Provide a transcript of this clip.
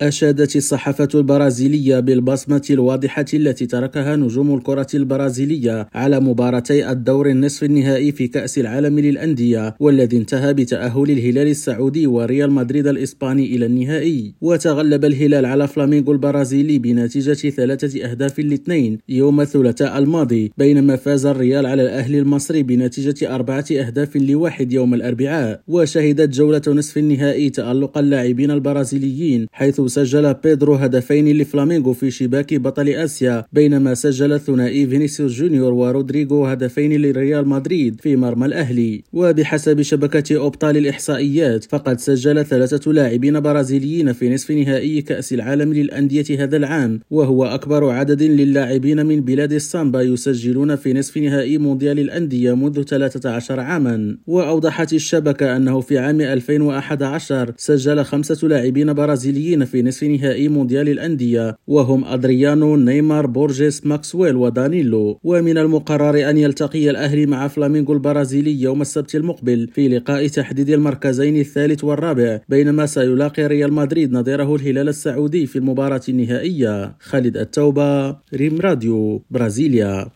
أشادت الصحافة البرازيلية بالبصمة الواضحة التي تركها نجوم الكرة البرازيلية على مباراتي الدور النصف النهائي في كأس العالم للأندية والذي انتهى بتأهل الهلال السعودي وريال مدريد الإسباني إلى النهائي. وتغلب الهلال على فلامينغو البرازيلي بنتيجة ثلاثة أهداف لاثنين يوم الثلاثاء الماضي بينما فاز الريال على الأهلي المصري بنتيجة أربعة أهداف لواحد يوم الأربعاء. وشهدت جولة نصف النهائي تألق اللاعبين البرازيليين حيث سجل بيدرو هدفين لفلامينغو في شباك بطل آسيا بينما سجل الثنائي فينيسيوس جونيور ورودريغو هدفين لريال مدريد في مرمى الأهلي. وبحسب شبكة أبطال الإحصائيات فقد سجل ثلاثة لاعبين برازيليين في نصف نهائي كأس العالم للأندية هذا العام. وهو أكبر عدد للاعبين من بلاد السامبا يسجلون في نصف نهائي مونديال الأندية منذ 13 عاما. وأوضحت الشبكة أنه في عام 2011 سجل خمسة لاعبين برازيليين في في نصف نهائي مونديال الأندية وهم أدريانو نيمار بورجيس ماكسويل ودانيلو. ومن المقرر أن يلتقي الأهلي مع فلامينغو البرازيلي يوم السبت المقبل في لقاء تحديد المركزين الثالث والرابع بينما سيلاقي ريال مدريد نظيره الهلال السعودي في المباراة النهائية. خالد التوبة ريم راديو برازيليا.